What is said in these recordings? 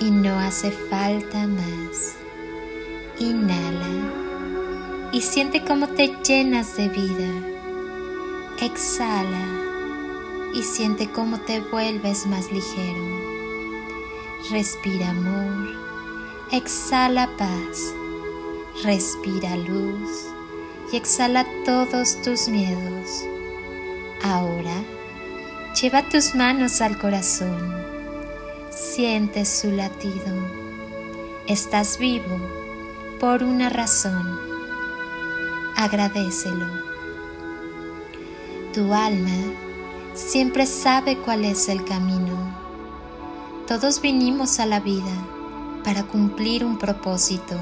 y no hace falta más. Inhala y siente cómo te llenas de vida. Exhala y siente cómo te vuelves más ligero. Respira amor, exhala paz, respira luz y exhala todos tus miedos. Ahora, lleva tus manos al corazón, siente su latido. Estás vivo por una razón. Agradecelo. Tu alma siempre sabe cuál es el camino. Todos vinimos a la vida para cumplir un propósito.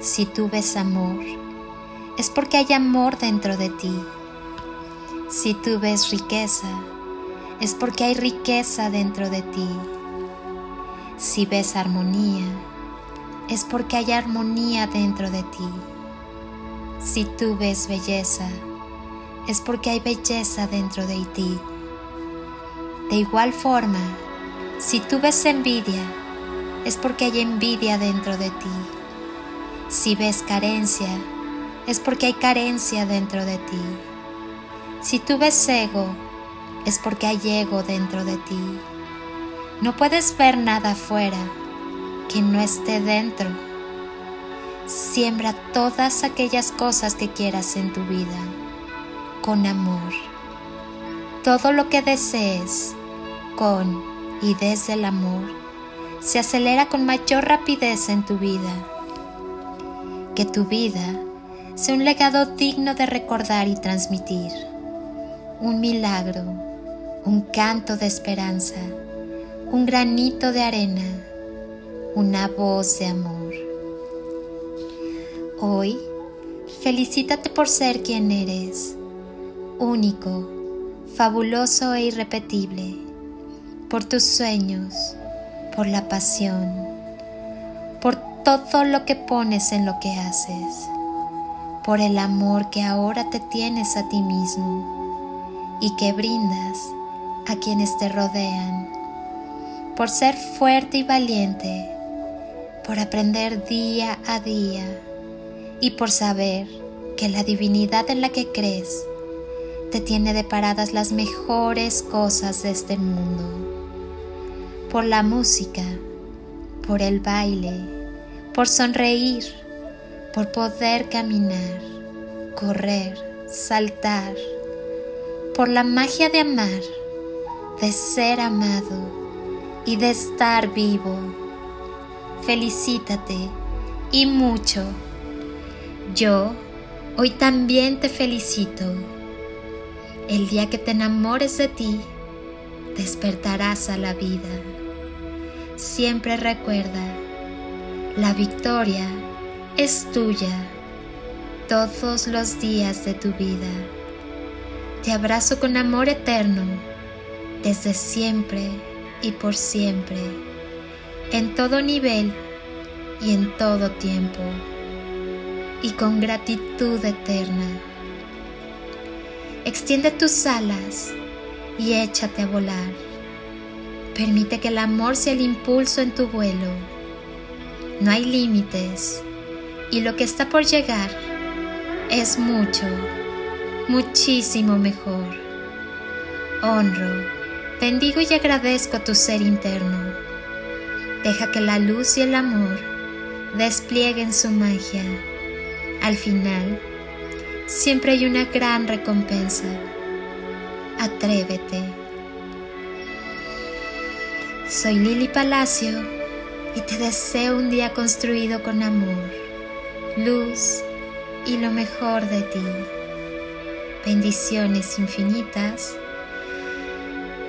Si tú ves amor, es porque hay amor dentro de ti. Si tú ves riqueza, es porque hay riqueza dentro de ti. Si ves armonía, es porque hay armonía dentro de ti. Si tú ves belleza, es porque hay belleza dentro de ti. De igual forma, si tú ves envidia, es porque hay envidia dentro de ti. Si ves carencia, es porque hay carencia dentro de ti. Si tú ves ego, es porque hay ego dentro de ti. No puedes ver nada afuera que no esté dentro. Siembra todas aquellas cosas que quieras en tu vida con amor. Todo lo que desees con y desde el amor se acelera con mayor rapidez en tu vida. Que tu vida sea un legado digno de recordar y transmitir. Un milagro, un canto de esperanza, un granito de arena, una voz de amor. Hoy, felicítate por ser quien eres, único, fabuloso e irrepetible, por tus sueños, por la pasión, por todo lo que pones en lo que haces, por el amor que ahora te tienes a ti mismo y que brindas a quienes te rodean, por ser fuerte y valiente, por aprender día a día y por saber que la divinidad en la que crees te tiene deparadas las mejores cosas de este mundo. Por la música, por el baile, por sonreír, por poder caminar, correr, saltar, por la magia de amar, de ser amado y de estar vivo. Felicítate y mucho. Yo hoy también te felicito. El día que te enamores de ti, despertarás a la vida. Siempre recuerda, la victoria es tuya todos los días de tu vida. Te abrazo con amor eterno, desde siempre y por siempre, en todo nivel y en todo tiempo, y con gratitud eterna. Extiende tus alas y échate a volar. Permite que el amor sea el impulso en tu vuelo. No hay límites y lo que está por llegar es mucho, muchísimo mejor. Honro, bendigo y agradezco a tu ser interno. Deja que la luz y el amor desplieguen su magia. Al final, siempre hay una gran recompensa. Atrévete. Soy Lili Palacio y te deseo un día construido con amor, luz y lo mejor de ti. Bendiciones infinitas